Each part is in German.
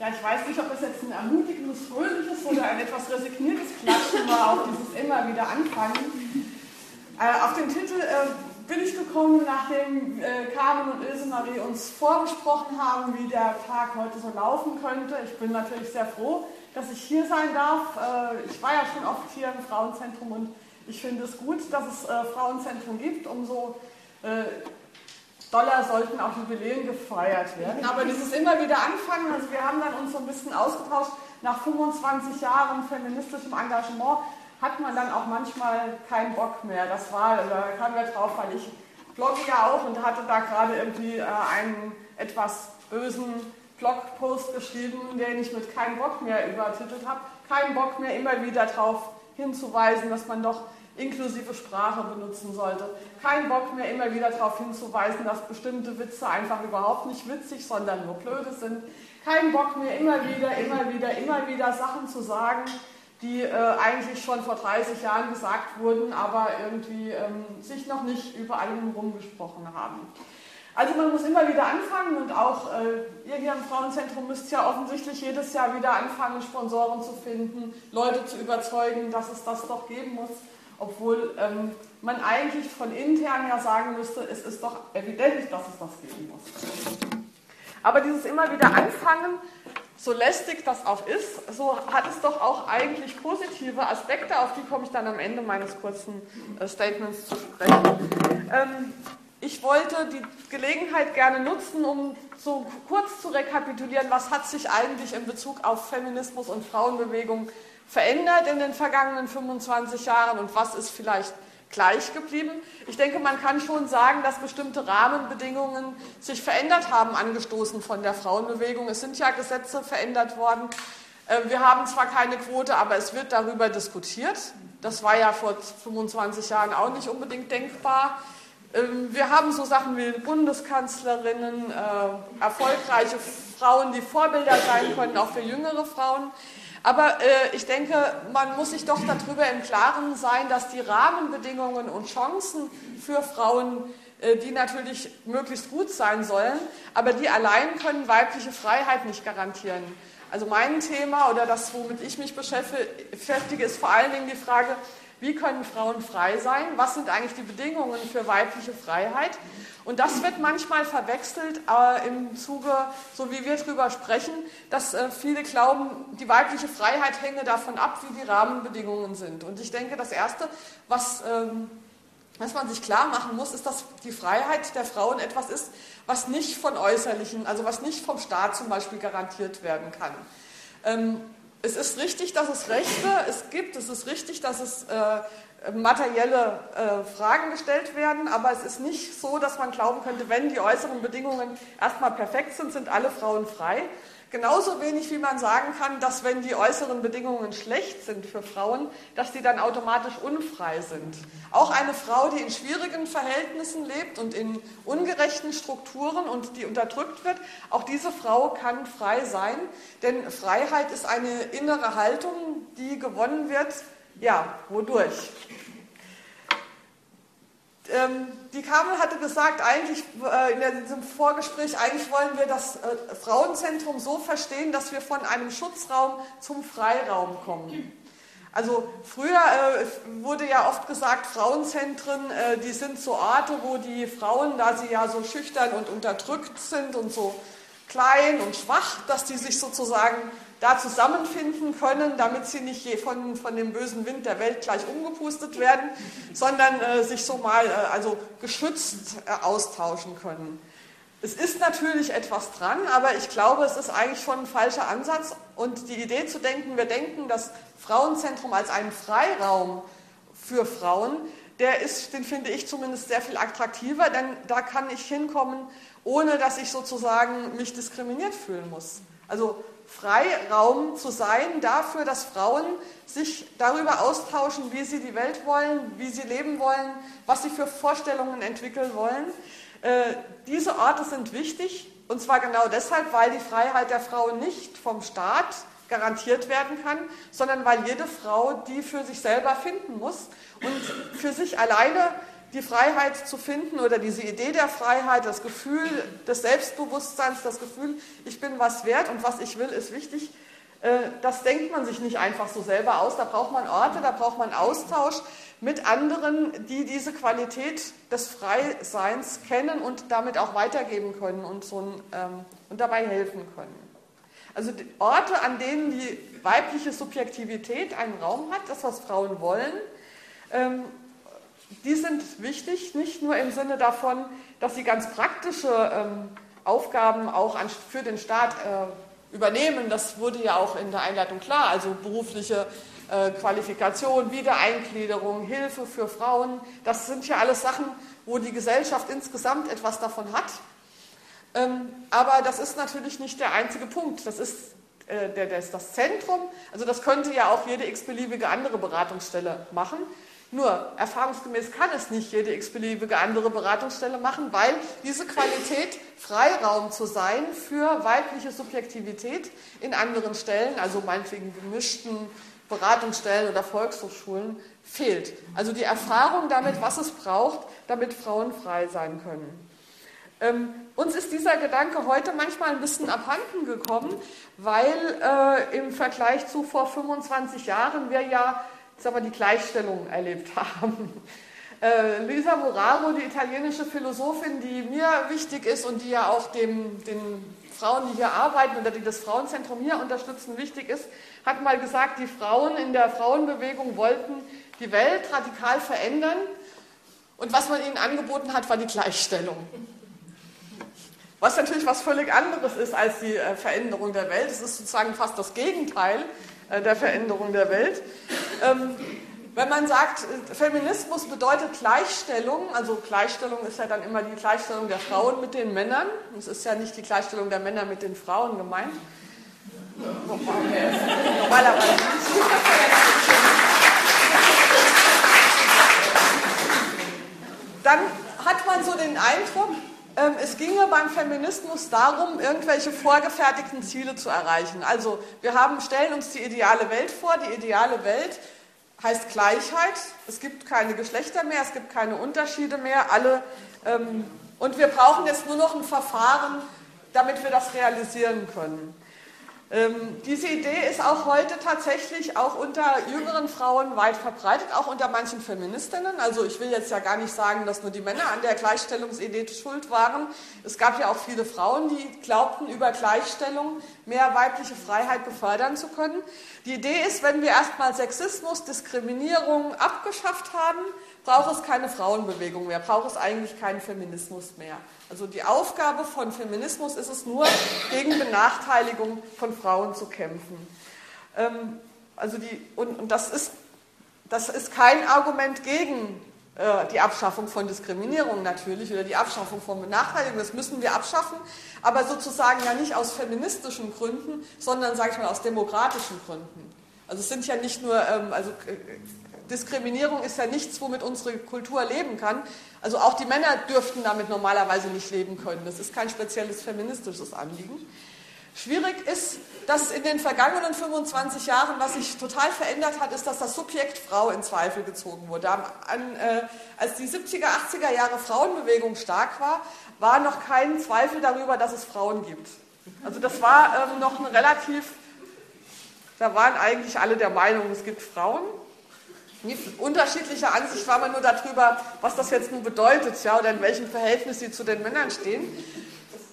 Ja, ich weiß nicht, ob das jetzt ein ermutigendes, fröhliches oder ein etwas resigniertes Klatschen war auf dieses immer wieder anfangen. Äh, auf den Titel äh, bin ich gekommen, nachdem äh, Carmen und Ilse Marie uns vorgesprochen haben, wie der Tag heute so laufen könnte. Ich bin natürlich sehr froh, dass ich hier sein darf. Äh, ich war ja schon oft hier im Frauenzentrum und ich finde es gut, dass es äh, Frauenzentrum gibt. Umso äh, Dollar sollten auch Jubiläen gefeiert werden. Aber dieses immer wieder anfangen, also wir haben dann uns so ein bisschen ausgetauscht, nach 25 Jahren feministischem Engagement hat man dann auch manchmal keinen Bock mehr. Das war, da kamen wir drauf, weil ich blogge ja auch und hatte da gerade irgendwie äh, einen etwas bösen Blogpost geschrieben, den ich mit keinen Bock mehr übertitelt habe. Keinen Bock mehr immer wieder darauf hinzuweisen, dass man doch inklusive Sprache benutzen sollte. Kein Bock mehr immer wieder darauf hinzuweisen, dass bestimmte Witze einfach überhaupt nicht witzig, sondern nur blöde sind. Kein Bock mehr immer wieder, immer wieder, immer wieder Sachen zu sagen, die äh, eigentlich schon vor 30 Jahren gesagt wurden, aber irgendwie ähm, sich noch nicht überall rumgesprochen haben. Also man muss immer wieder anfangen und auch äh, ihr hier im Frauenzentrum müsst ja offensichtlich jedes Jahr wieder anfangen, Sponsoren zu finden, Leute zu überzeugen, dass es das doch geben muss obwohl ähm, man eigentlich von intern ja sagen müsste, es ist doch evident, dass es das geben muss. Aber dieses immer wieder Anfangen, so lästig das auch ist, so hat es doch auch eigentlich positive Aspekte, auf die komme ich dann am Ende meines kurzen äh, Statements zu sprechen. Ähm, ich wollte die Gelegenheit gerne nutzen, um so kurz zu rekapitulieren, was hat sich eigentlich in Bezug auf Feminismus und Frauenbewegung verändert in den vergangenen 25 Jahren und was ist vielleicht gleich geblieben. Ich denke, man kann schon sagen, dass bestimmte Rahmenbedingungen sich verändert haben, angestoßen von der Frauenbewegung. Es sind ja Gesetze verändert worden. Äh, wir haben zwar keine Quote, aber es wird darüber diskutiert. Das war ja vor 25 Jahren auch nicht unbedingt denkbar. Ähm, wir haben so Sachen wie Bundeskanzlerinnen, äh, erfolgreiche Frauen, die Vorbilder sein können, auch für jüngere Frauen. Aber äh, ich denke, man muss sich doch darüber im Klaren sein, dass die Rahmenbedingungen und Chancen für Frauen, äh, die natürlich möglichst gut sein sollen, aber die allein können weibliche Freiheit nicht garantieren. Also mein Thema oder das, womit ich mich beschäftige, ist vor allen Dingen die Frage, wie können Frauen frei sein? Was sind eigentlich die Bedingungen für weibliche Freiheit? Und das wird manchmal verwechselt äh, im Zuge, so wie wir darüber sprechen, dass äh, viele glauben, die weibliche Freiheit hänge davon ab, wie die Rahmenbedingungen sind. Und ich denke, das Erste, was, ähm, was man sich klar machen muss, ist, dass die Freiheit der Frauen etwas ist, was nicht von äußerlichen, also was nicht vom Staat zum Beispiel garantiert werden kann. Ähm, es ist richtig, dass es Rechte es gibt, es ist richtig, dass es äh, materielle äh, Fragen gestellt werden, aber es ist nicht so, dass man glauben könnte, wenn die äußeren Bedingungen erstmal perfekt sind, sind alle Frauen frei, Genauso wenig wie man sagen kann, dass wenn die äußeren Bedingungen schlecht sind für Frauen, dass die dann automatisch unfrei sind. Auch eine Frau, die in schwierigen Verhältnissen lebt und in ungerechten Strukturen und die unterdrückt wird, auch diese Frau kann frei sein, denn Freiheit ist eine innere Haltung, die gewonnen wird, ja, wodurch? Ähm, die Kamel hatte gesagt, eigentlich äh, in diesem Vorgespräch, eigentlich wollen wir das äh, Frauenzentrum so verstehen, dass wir von einem Schutzraum zum Freiraum kommen. Also früher äh, wurde ja oft gesagt, Frauenzentren, äh, die sind so Orte, wo die Frauen, da sie ja so schüchtern und unterdrückt sind und so klein und schwach, dass die sich sozusagen da zusammenfinden können, damit sie nicht von, von dem bösen Wind der Welt gleich umgepustet werden, sondern äh, sich so mal äh, also geschützt äh, austauschen können. Es ist natürlich etwas dran, aber ich glaube, es ist eigentlich schon ein falscher Ansatz. Und die Idee zu denken, wir denken das Frauenzentrum als einen Freiraum für Frauen, der ist, den finde ich zumindest sehr viel attraktiver, denn da kann ich hinkommen, ohne dass ich sozusagen mich diskriminiert fühlen muss. Also Freiraum zu sein dafür, dass Frauen sich darüber austauschen, wie sie die Welt wollen, wie sie leben wollen, was sie für Vorstellungen entwickeln wollen. Äh, diese Orte sind wichtig und zwar genau deshalb, weil die Freiheit der Frau nicht vom Staat garantiert werden kann, sondern weil jede Frau die für sich selber finden muss und für sich alleine die Freiheit zu finden oder diese Idee der Freiheit, das Gefühl des Selbstbewusstseins, das Gefühl, ich bin was wert und was ich will, ist wichtig, äh, das denkt man sich nicht einfach so selber aus. Da braucht man Orte, da braucht man Austausch mit anderen, die diese Qualität des Freiseins kennen und damit auch weitergeben können und, so ein, ähm, und dabei helfen können. Also Orte, an denen die weibliche Subjektivität einen Raum hat, das, was Frauen wollen, ähm, die sind wichtig, nicht nur im Sinne davon, dass sie ganz praktische ähm, Aufgaben auch an, für den Staat äh, übernehmen. Das wurde ja auch in der Einleitung klar. Also berufliche äh, Qualifikation, Wiedereingliederung, Hilfe für Frauen. Das sind ja alles Sachen, wo die Gesellschaft insgesamt etwas davon hat. Ähm, aber das ist natürlich nicht der einzige Punkt. Das ist äh, der, der ist das Zentrum. Also das könnte ja auch jede x-beliebige andere Beratungsstelle machen. Nur erfahrungsgemäß kann es nicht jede x-beliebige andere Beratungsstelle machen, weil diese Qualität, Freiraum zu sein für weibliche Subjektivität in anderen Stellen, also meinetwegen gemischten Beratungsstellen oder Volkshochschulen, fehlt. Also die Erfahrung damit, was es braucht, damit Frauen frei sein können. Ähm, uns ist dieser Gedanke heute manchmal ein bisschen abhanden gekommen, weil äh, im Vergleich zu vor 25 Jahren wir ja sagen wir, die Gleichstellung erlebt haben. Äh, Lisa Moraro, die italienische Philosophin, die mir wichtig ist und die ja auch dem, den Frauen, die hier arbeiten oder die das Frauenzentrum hier unterstützen, wichtig ist, hat mal gesagt, die Frauen in der Frauenbewegung wollten die Welt radikal verändern und was man ihnen angeboten hat, war die Gleichstellung. Was natürlich was völlig anderes ist als die äh, Veränderung der Welt. Es ist sozusagen fast das Gegenteil äh, der Veränderung der Welt. Ähm, wenn man sagt, Feminismus bedeutet Gleichstellung, also Gleichstellung ist ja dann immer die Gleichstellung der Frauen mit den Männern. Es ist ja nicht die Gleichstellung der Männer mit den Frauen gemeint. Dann hat man so den Eindruck, es ginge beim Feminismus darum, irgendwelche vorgefertigten Ziele zu erreichen. Also wir haben, stellen uns die ideale Welt vor. Die ideale Welt heißt Gleichheit. Es gibt keine Geschlechter mehr, es gibt keine Unterschiede mehr. Alle, ähm, und wir brauchen jetzt nur noch ein Verfahren, damit wir das realisieren können. Ähm, diese Idee ist auch heute tatsächlich auch unter jüngeren Frauen weit verbreitet, auch unter manchen Feministinnen. Also ich will jetzt ja gar nicht sagen, dass nur die Männer an der Gleichstellungsidee schuld waren. Es gab ja auch viele Frauen, die glaubten, über Gleichstellung mehr weibliche Freiheit befördern zu können. Die Idee ist, wenn wir erstmal Sexismus, Diskriminierung abgeschafft haben, braucht es keine Frauenbewegung mehr, braucht es eigentlich keinen Feminismus mehr. Also die Aufgabe von Feminismus ist es nur, gegen Benachteiligung von Frauen zu kämpfen. Ähm, also die, und, und das, ist, das ist kein Argument gegen äh, die Abschaffung von Diskriminierung natürlich oder die Abschaffung von Benachteiligung. Das müssen wir abschaffen, aber sozusagen ja nicht aus feministischen Gründen, sondern, sage ich mal, aus demokratischen Gründen. Also es sind ja nicht nur, ähm, also äh, Diskriminierung ist ja nichts, womit unsere Kultur leben kann. Also auch die Männer dürften damit normalerweise nicht leben können. Das ist kein spezielles feministisches Anliegen. Schwierig ist, dass in den vergangenen 25 Jahren, was sich total verändert hat, ist, dass das Subjekt Frau in Zweifel gezogen wurde. An, äh, als die 70er, 80er Jahre Frauenbewegung stark war, war noch kein Zweifel darüber, dass es Frauen gibt. Also das war ähm, noch ein relativ, da waren eigentlich alle der Meinung, es gibt Frauen unterschiedlicher Ansicht war man nur darüber, was das jetzt nun bedeutet, ja, oder in welchem Verhältnis sie zu den Männern stehen.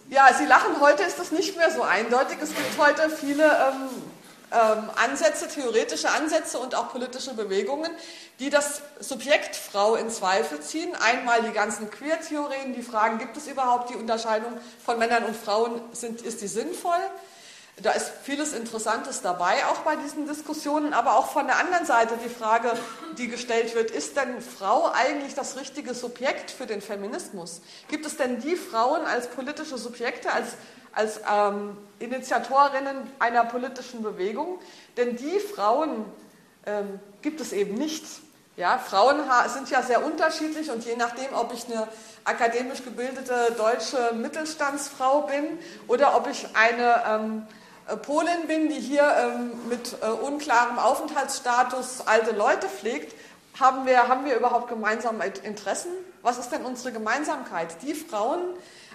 Ja, Sie lachen, heute ist das nicht mehr so eindeutig. Es gibt heute viele ähm, ähm, Ansätze, theoretische Ansätze und auch politische Bewegungen, die das Subjekt Frau in Zweifel ziehen. Einmal die ganzen Queer-Theorien, die fragen, gibt es überhaupt die Unterscheidung von Männern und Frauen, sind, ist die sinnvoll? Da ist vieles Interessantes dabei, auch bei diesen Diskussionen, aber auch von der anderen Seite die Frage, die gestellt wird, ist denn Frau eigentlich das richtige Subjekt für den Feminismus? Gibt es denn die Frauen als politische Subjekte, als, als ähm, Initiatorinnen einer politischen Bewegung? Denn die Frauen ähm, gibt es eben nicht. Ja, Frauen sind ja sehr unterschiedlich und je nachdem, ob ich eine akademisch gebildete deutsche Mittelstandsfrau bin oder ob ich eine ähm, äh, Polin bin, die hier ähm, mit äh, unklarem Aufenthaltsstatus alte Leute pflegt, haben wir, haben wir überhaupt gemeinsame Interessen? was ist denn unsere Gemeinsamkeit? Die Frauen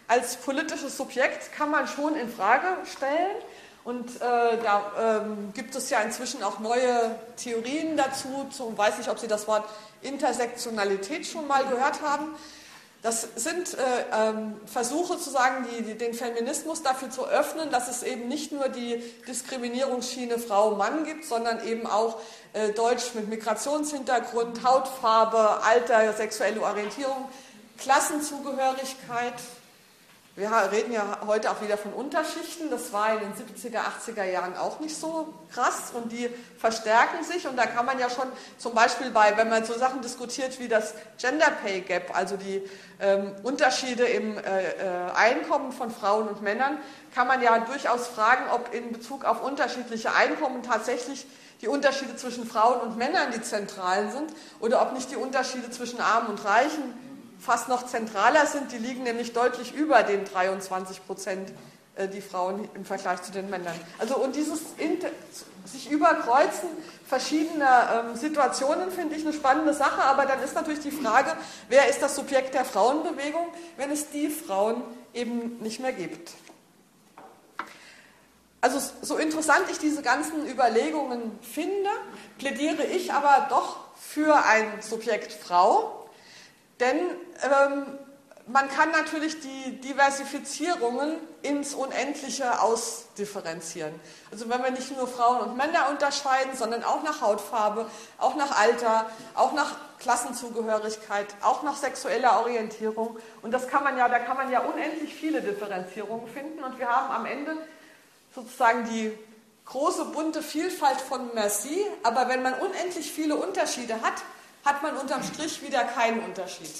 als politisches Subjekt kann man schon in Frage stellen. Und äh, da ähm, gibt es ja inzwischen auch neue Theorien dazu. Zum, weiß nicht, ob Sie das Wort Intersektionalität schon mal gehört haben. Das sind äh, ähm, Versuche zu sagen, die, die, den Feminismus dafür zu öffnen, dass es eben nicht nur die Diskriminierungsschiene Frau-Mann gibt, sondern eben auch äh, Deutsch mit Migrationshintergrund, Hautfarbe, Alter, sexuelle Orientierung, Klassenzugehörigkeit, wir reden ja heute auch wieder von Unterschichten. Das war in den 70er, 80er Jahren auch nicht so krass und die verstärken sich. Und da kann man ja schon zum Beispiel bei, wenn man so Sachen diskutiert wie das Gender Pay Gap, also die ähm, Unterschiede im äh, äh, Einkommen von Frauen und Männern, kann man ja durchaus fragen, ob in Bezug auf unterschiedliche Einkommen tatsächlich die Unterschiede zwischen Frauen und Männern die zentralen sind oder ob nicht die Unterschiede zwischen Armen und Reichen fast noch zentraler sind. Die liegen nämlich deutlich über den 23 Prozent, äh, die Frauen im Vergleich zu den Männern. Also und dieses sich überkreuzen verschiedener ähm, Situationen finde ich eine spannende Sache, aber dann ist natürlich die Frage, wer ist das Subjekt der Frauenbewegung, wenn es die Frauen eben nicht mehr gibt. Also so interessant ich diese ganzen Überlegungen finde, plädiere ich aber doch für ein Subjekt Frau, denn ähm, man kann natürlich die Diversifizierungen ins Unendliche ausdifferenzieren. Also wenn wir nicht nur Frauen und Männer unterscheiden, sondern auch nach Hautfarbe, auch nach Alter, auch nach Klassenzugehörigkeit, auch nach sexueller Orientierung. Und das kann man ja, da kann man ja unendlich viele Differenzierungen finden. Und wir haben am Ende sozusagen die große bunte Vielfalt von Merci. Aber wenn man unendlich viele Unterschiede hat, hat man unterm Strich wieder keinen Unterschied.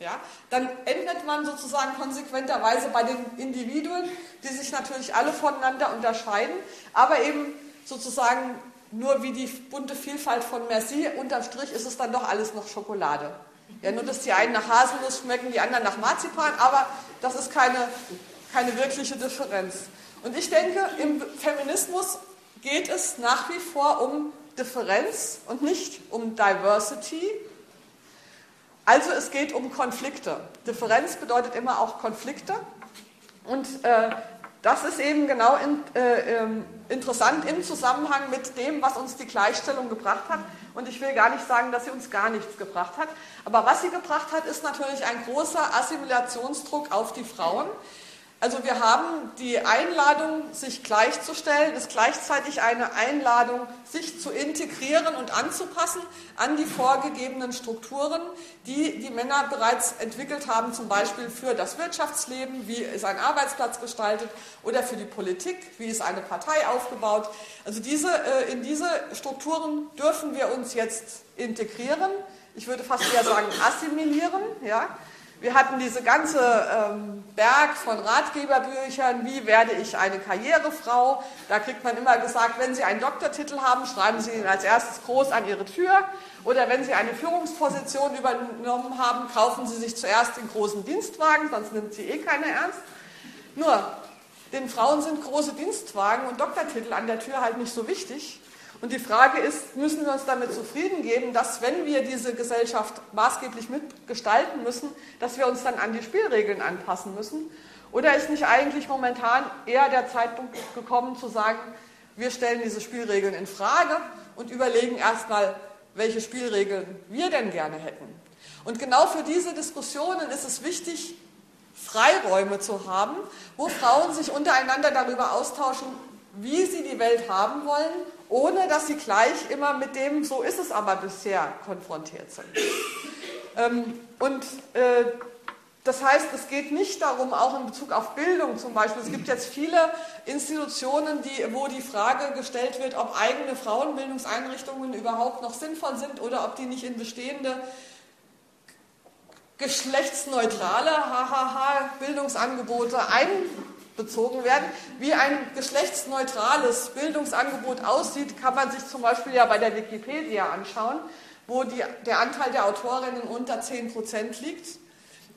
Ja? Dann endet man sozusagen konsequenterweise bei den Individuen, die sich natürlich alle voneinander unterscheiden, aber eben sozusagen nur wie die bunte Vielfalt von Merci, unterm Strich ist es dann doch alles noch Schokolade. Ja, nur dass die einen nach Haselnuss schmecken, die anderen nach Marzipan, aber das ist keine, keine wirkliche Differenz. Und ich denke, im Feminismus geht es nach wie vor um Differenz und nicht um Diversity. Also es geht um Konflikte. Differenz bedeutet immer auch Konflikte. Und äh, das ist eben genau in, äh, ähm, interessant im Zusammenhang mit dem, was uns die Gleichstellung gebracht hat. Und ich will gar nicht sagen, dass sie uns gar nichts gebracht hat. Aber was sie gebracht hat, ist natürlich ein großer Assimilationsdruck auf die Frauen. Also wir haben die Einladung, sich gleichzustellen, ist gleichzeitig eine Einladung, sich zu integrieren und anzupassen an die vorgegebenen Strukturen, die die Männer bereits entwickelt haben, zum Beispiel für das Wirtschaftsleben, wie ist ein Arbeitsplatz gestaltet, oder für die Politik, wie ist eine Partei aufgebaut. Also diese, äh, in diese Strukturen dürfen wir uns jetzt integrieren. Ich würde fast eher sagen assimilieren. Ja? Wir hatten diese ganze ähm, Berg von Ratgeberbüchern, wie werde ich eine Karrierefrau. Da kriegt man immer gesagt, wenn Sie einen Doktortitel haben, schreiben Sie ihn als erstes groß an Ihre Tür. Oder wenn Sie eine Führungsposition übernommen haben, kaufen Sie sich zuerst den großen Dienstwagen, sonst nimmt Sie eh keiner ernst. Nur, den Frauen sind große Dienstwagen und Doktortitel an der Tür halt nicht so wichtig. Und die Frage ist, müssen wir uns damit zufrieden geben, dass wenn wir diese Gesellschaft maßgeblich mitgestalten müssen, dass wir uns dann an die Spielregeln anpassen müssen? Oder ist nicht eigentlich momentan eher der Zeitpunkt gekommen zu sagen, wir stellen diese Spielregeln in Frage und überlegen erstmal, welche Spielregeln wir denn gerne hätten? Und genau für diese Diskussionen ist es wichtig, Freiräume zu haben, wo Frauen sich untereinander darüber austauschen, wie sie die Welt haben wollen ohne dass sie gleich immer mit dem, so ist es aber bisher, konfrontiert sind. Ähm, und äh, das heißt, es geht nicht darum, auch in Bezug auf Bildung zum Beispiel, es gibt jetzt viele Institutionen, die, wo die Frage gestellt wird, ob eigene Frauenbildungseinrichtungen überhaupt noch sinnvoll sind oder ob die nicht in bestehende geschlechtsneutrale Bildungsangebote ein bezogen werden. Wie ein geschlechtsneutrales Bildungsangebot aussieht, kann man sich zum Beispiel ja bei der Wikipedia anschauen, wo die, der Anteil der Autorinnen unter 10 Prozent liegt.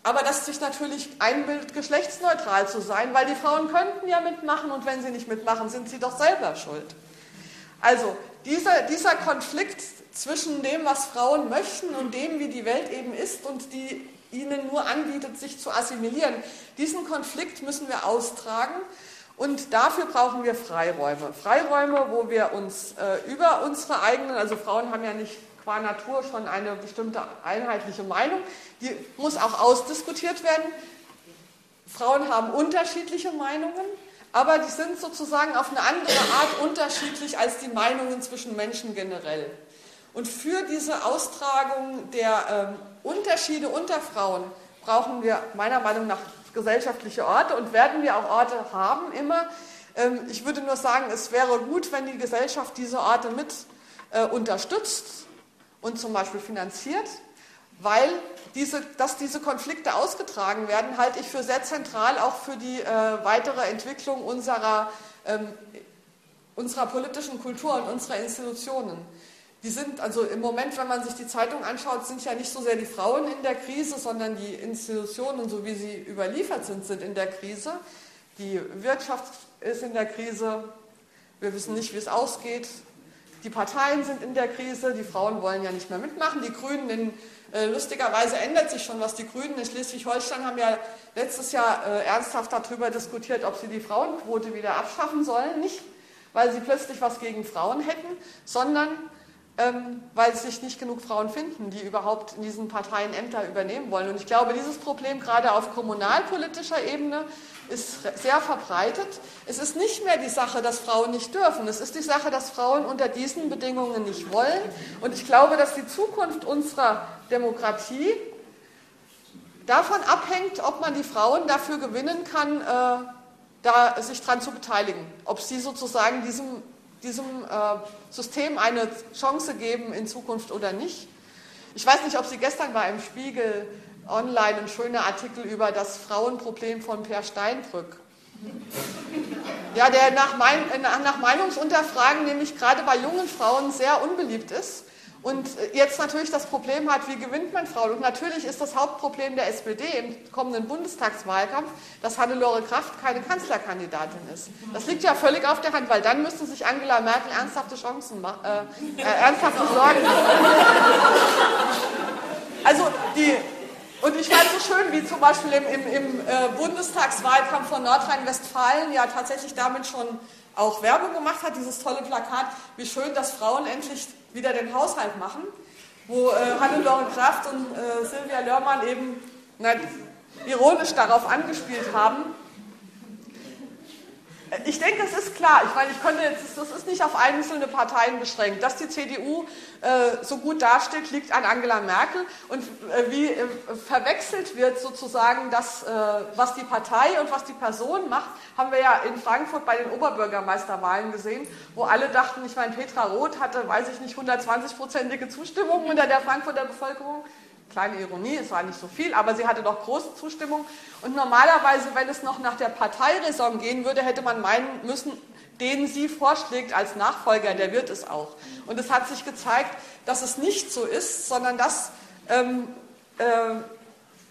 Aber das sich natürlich einbildet, geschlechtsneutral zu sein, weil die Frauen könnten ja mitmachen und wenn sie nicht mitmachen, sind sie doch selber schuld. Also dieser, dieser Konflikt zwischen dem, was Frauen möchten und dem, wie die Welt eben ist und die ihnen nur anbietet, sich zu assimilieren. Diesen Konflikt müssen wir austragen und dafür brauchen wir Freiräume. Freiräume, wo wir uns äh, über unsere eigenen, also Frauen haben ja nicht qua Natur schon eine bestimmte einheitliche Meinung, die muss auch ausdiskutiert werden. Frauen haben unterschiedliche Meinungen, aber die sind sozusagen auf eine andere Art unterschiedlich als die Meinungen zwischen Menschen generell. Und für diese Austragung der ähm, Unterschiede unter Frauen brauchen wir meiner Meinung nach gesellschaftliche Orte und werden wir auch Orte haben immer. Ähm, ich würde nur sagen, es wäre gut, wenn die Gesellschaft diese Orte mit äh, unterstützt und zum Beispiel finanziert, weil diese, dass diese Konflikte ausgetragen werden, halte ich für sehr zentral auch für die äh, weitere Entwicklung unserer, ähm, unserer politischen Kultur und unserer Institutionen. Die sind also im Moment, wenn man sich die Zeitung anschaut, sind ja nicht so sehr die Frauen in der Krise, sondern die Institutionen, so wie sie überliefert sind, sind in der Krise. Die Wirtschaft ist in der Krise. Wir wissen nicht, wie es ausgeht. Die Parteien sind in der Krise. Die Frauen wollen ja nicht mehr mitmachen. Die Grünen, in, äh, lustigerweise ändert sich schon was. Die Grünen in Schleswig-Holstein haben ja letztes Jahr äh, ernsthaft darüber diskutiert, ob sie die Frauenquote wieder abschaffen sollen. Nicht, weil sie plötzlich was gegen Frauen hätten, sondern weil sich nicht genug Frauen finden, die überhaupt in diesen Parteien Ämter übernehmen wollen. Und ich glaube, dieses Problem gerade auf kommunalpolitischer Ebene ist sehr verbreitet. Es ist nicht mehr die Sache, dass Frauen nicht dürfen. Es ist die Sache, dass Frauen unter diesen Bedingungen nicht wollen. Und ich glaube, dass die Zukunft unserer Demokratie davon abhängt, ob man die Frauen dafür gewinnen kann, äh, da sich daran zu beteiligen. Ob sie sozusagen diesem diesem äh, System eine Chance geben in Zukunft oder nicht. Ich weiß nicht, ob Sie gestern war im Spiegel online ein schöner Artikel über das Frauenproblem von Per Steinbrück. Ja, der nach, mein, nach Meinungsunterfragen nämlich gerade bei jungen Frauen sehr unbeliebt ist und jetzt natürlich das Problem hat, wie gewinnt man Frauen? Und natürlich ist das Hauptproblem der SPD im kommenden Bundestagswahlkampf, dass Hannelore Kraft keine Kanzlerkandidatin ist. Das liegt ja völlig auf der Hand, weil dann müsste sich Angela Merkel ernsthafte Chancen machen, äh, äh, ernsthafte Sorgen machen. Also die, und ich fand es so schön, wie zum Beispiel im, im, im äh, Bundestagswahlkampf von Nordrhein-Westfalen ja tatsächlich damit schon auch Werbung gemacht hat, dieses tolle Plakat, wie schön, dass Frauen endlich wieder den Haushalt machen, wo äh, Hannelore Kraft und äh, Silvia Lörmann eben na, ironisch darauf angespielt haben, ich denke, es ist klar. Ich meine, ich könnte jetzt, das ist nicht auf einzelne Parteien beschränkt. Dass die CDU äh, so gut dasteht, liegt an Angela Merkel. Und äh, wie äh, verwechselt wird sozusagen das, äh, was die Partei und was die Person macht, haben wir ja in Frankfurt bei den Oberbürgermeisterwahlen gesehen, wo alle dachten, ich meine, Petra Roth hatte, weiß ich nicht, 120-prozentige Zustimmung unter der Frankfurter Bevölkerung kleine Ironie, es war nicht so viel, aber sie hatte doch große Zustimmung. Und normalerweise, wenn es noch nach der Parteiräson gehen würde, hätte man meinen müssen, den sie vorschlägt als Nachfolger, der wird es auch. Und es hat sich gezeigt, dass es nicht so ist, sondern dass ähm, äh,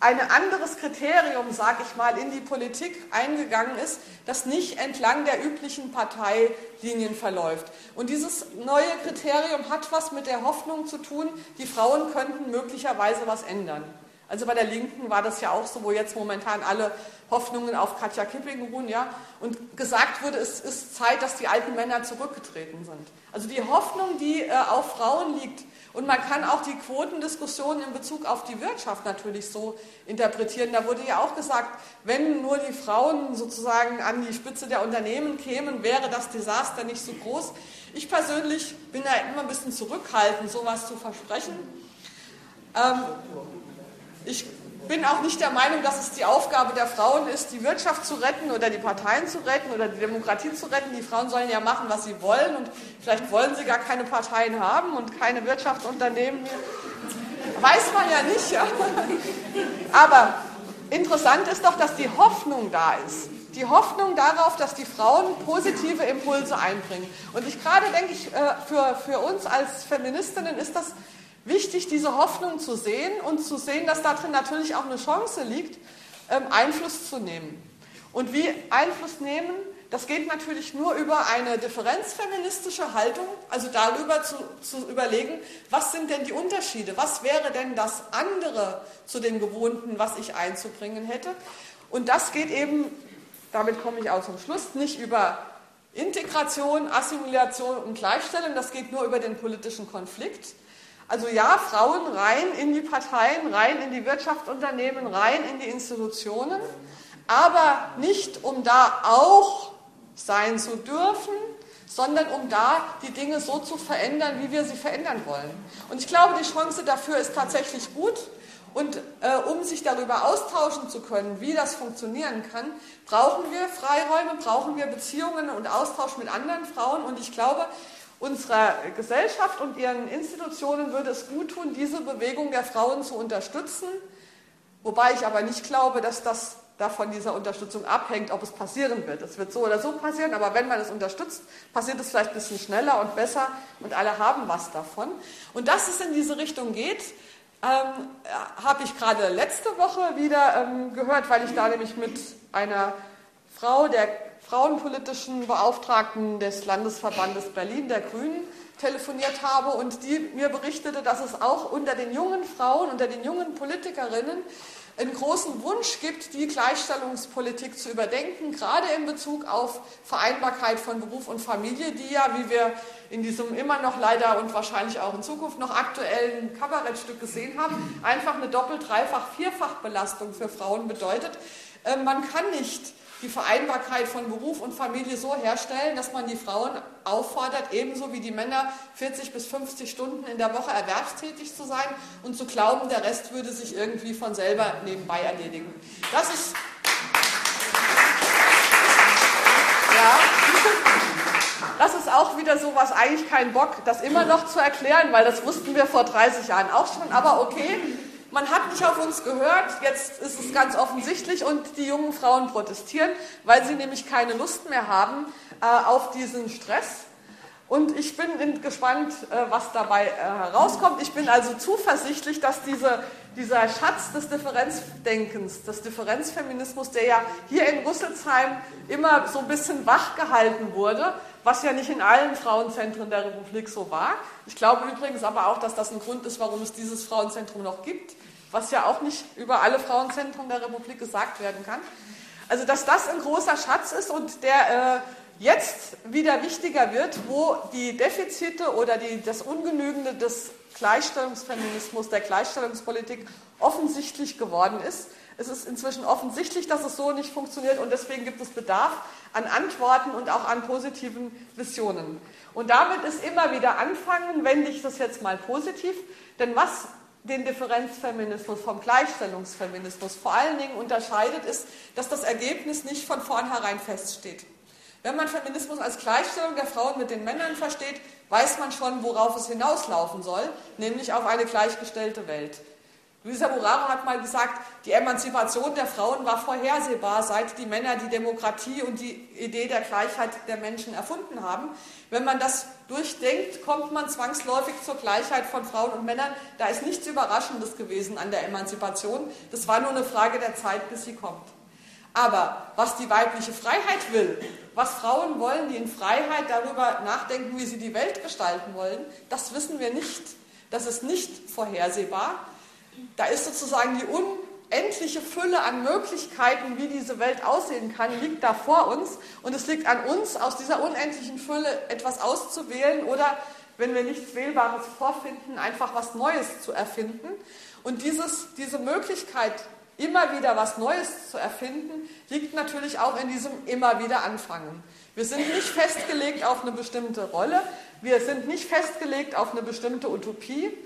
ein anderes Kriterium, sage ich mal, in die Politik eingegangen ist, das nicht entlang der üblichen Parteilinien verläuft. Und dieses neue Kriterium hat was mit der Hoffnung zu tun, die Frauen könnten möglicherweise was ändern. Also bei der Linken war das ja auch so, wo jetzt momentan alle Hoffnungen auf Katja Kipping ruhen, ja, und gesagt wurde, es ist Zeit, dass die alten Männer zurückgetreten sind. Also die Hoffnung, die äh, auf Frauen liegt, und man kann auch die Quotendiskussion in Bezug auf die Wirtschaft natürlich so interpretieren. Da wurde ja auch gesagt, wenn nur die Frauen sozusagen an die Spitze der Unternehmen kämen, wäre das Desaster nicht so groß. Ich persönlich bin da immer ein bisschen zurückhaltend, sowas zu versprechen. Ähm, ich bin auch nicht der Meinung, dass es die Aufgabe der Frauen ist, die Wirtschaft zu retten oder die Parteien zu retten oder die Demokratie zu retten. Die Frauen sollen ja machen, was sie wollen und vielleicht wollen sie gar keine Parteien haben und keine Wirtschaftsunternehmen. Weiß man ja nicht. Ja. Aber interessant ist doch, dass die Hoffnung da ist. Die Hoffnung darauf, dass die Frauen positive Impulse einbringen. Und ich gerade denke ich, äh, für, für uns als Feministinnen ist das wichtig, diese Hoffnung zu sehen und zu sehen, dass darin natürlich auch eine Chance liegt, ähm, Einfluss zu nehmen. Und wie Einfluss nehmen, Das geht natürlich nur über eine differenzfeministische Haltung, also darüber zu, zu, überlegen, was sind denn die Unterschiede, was wäre denn das andere zu dem Gewohnten, was ich einzubringen hätte. Und das geht eben, damit komme ich auch zum Schluss, nicht über Integration, Assimilation und Gleichstellung, das geht nur über den politischen Konflikt. Also ja, Frauen rein in die Parteien, rein in die Wirtschaftsunternehmen, rein in die Institutionen, aber nicht um da auch sein zu dürfen, sondern um da die Dinge so zu verändern, wie wir sie verändern wollen. Und ich glaube, die Chance dafür ist tatsächlich gut. Und äh, um sich darüber austauschen zu können, wie das funktionieren kann, brauchen wir Freiräume, brauchen wir Beziehungen und Austausch mit anderen Frauen. Und ich glaube, unserer Gesellschaft und ihren Institutionen würde es gut tun, diese Bewegung der Frauen zu unterstützen. Wobei ich aber nicht glaube, dass das davon dieser Unterstützung abhängt, ob es passieren wird. Es wird so oder so passieren, aber wenn man es unterstützt, passiert es vielleicht ein bisschen schneller und besser und alle haben was davon. Und dass es in diese Richtung geht, ähm, habe ich gerade letzte Woche wieder ähm, gehört, weil ich da nämlich mit einer Frau, der frauenpolitischen Beauftragten des Landesverbandes Berlin, der Grünen, telefoniert habe und die mir berichtete, dass es auch unter den jungen Frauen, unter den jungen Politikerinnen einen großen Wunsch gibt, die Gleichstellungspolitik zu überdenken, gerade in Bezug auf Vereinbarkeit von Beruf und Familie, die ja, wie wir in diesem immer noch leider und wahrscheinlich auch in Zukunft noch aktuellen Kabarettstück gesehen haben, einfach eine Doppel-, Dreifach-, Vierfach-Belastung für Frauen bedeutet. Ähm, man kann nicht die Vereinbarkeit von Beruf und Familie so herstellen, dass man die Frauen auffordert, ebenso wie die Männer 40 bis 50 Stunden in der Woche erwerbstätig zu sein und zu glauben, der Rest würde sich irgendwie von selber nebenbei erledigen. Das ist. Das ist auch wieder so was, eigentlich kein Bock, das immer noch zu erklären, weil das wussten wir vor 30 Jahren auch schon. Aber okay, man hat nicht auf uns gehört, jetzt ist es ganz offensichtlich und die jungen Frauen protestieren, weil sie nämlich keine Lust mehr haben äh, auf diesen Stress. Und ich bin gespannt, äh, was dabei äh, herauskommt. Ich bin also zuversichtlich, dass diese, dieser Schatz des Differenzdenkens, des Differenzfeminismus, der ja hier in Rüsselsheim immer so ein bisschen wach gehalten wurde, was ja nicht in allen Frauenzentren der Republik so war. Ich glaube übrigens aber auch, dass das ein Grund ist, warum es dieses Frauenzentrum noch gibt, was ja auch nicht über alle Frauenzentren der Republik gesagt werden kann. Also dass das ein großer Schatz ist und der äh, jetzt wieder wichtiger wird, wo die Defizite oder die, das Ungenügende des Gleichstellungsfeminismus, der Gleichstellungspolitik offensichtlich geworden ist. Es ist inzwischen offensichtlich, dass es so nicht funktioniert und deswegen gibt es Bedarf an Antworten und auch an positiven Visionen. Und damit ist immer wieder anfangen, wende ich das jetzt mal positiv, denn was den Differenzfeminismus vom Gleichstellungsfeminismus vor allen Dingen unterscheidet, ist, dass das Ergebnis nicht von vornherein feststeht. Wenn man Feminismus als Gleichstellung der Frauen mit den Männern versteht, weiß man schon, worauf es hinauslaufen soll, nämlich auf eine gleichgestellte Welt. Luisa Buraro hat mal gesagt, die Emanzipation der Frauen war vorhersehbar, seit die Männer die Demokratie und die Idee der Gleichheit der Menschen erfunden haben. Wenn man das durchdenkt, kommt man zwangsläufig zur Gleichheit von Frauen und Männern. Da ist nichts Überraschendes gewesen an der Emanzipation. Das war nur eine Frage der Zeit, bis sie kommt. Aber was die weibliche Freiheit will, was Frauen wollen, die in Freiheit darüber nachdenken, wie sie die Welt gestalten wollen, das wissen wir nicht. Das ist nicht vorhersehbar. Da ist sozusagen die unendliche Fülle an Möglichkeiten, wie diese Welt aussehen kann, liegt da vor uns. Und es liegt an uns, aus dieser unendlichen Fülle etwas auszuwählen oder, wenn wir nichts Wählbares vorfinden, einfach was Neues zu erfinden. Und dieses, diese Möglichkeit, immer wieder was Neues zu erfinden, liegt natürlich auch in diesem immer wieder anfangen. Wir sind nicht festgelegt auf eine bestimmte Rolle, wir sind nicht festgelegt auf eine bestimmte Utopie,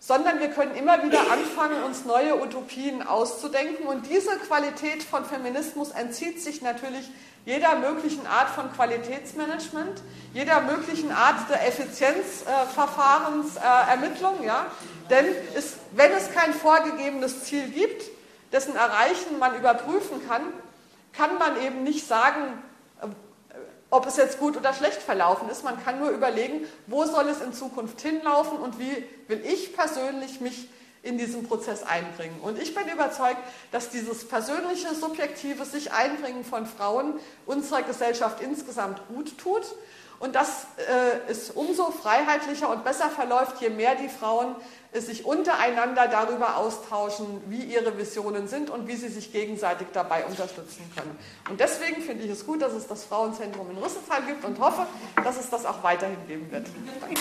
sondern wir können immer wieder anfangen, uns neue Utopien auszudenken. Und diese Qualität von Feminismus entzieht sich natürlich jeder möglichen Art von Qualitätsmanagement, jeder möglichen Art der Effizienzverfahrensermittlung. Äh, ja? Denn es, wenn es kein vorgegebenes Ziel gibt, dessen Erreichen man überprüfen kann, kann man eben nicht sagen, äh, ob es jetzt gut oder schlecht verlaufen ist. Man kann nur überlegen, wo soll es in Zukunft hinlaufen und wie will ich persönlich mich in diesen Prozess einbringen. Und ich bin überzeugt, dass dieses persönliche, subjektive sich einbringen von Frauen unserer Gesellschaft insgesamt gut tut und dass äh, es umso freiheitlicher und besser verläuft, je mehr die Frauen äh, sich untereinander darüber austauschen, wie ihre Visionen sind und wie sie sich gegenseitig dabei unterstützen können. Und deswegen finde ich es gut, dass es das Frauenzentrum in Rüsselsheim gibt und hoffe, dass es das auch weiterhin geben wird. Danke.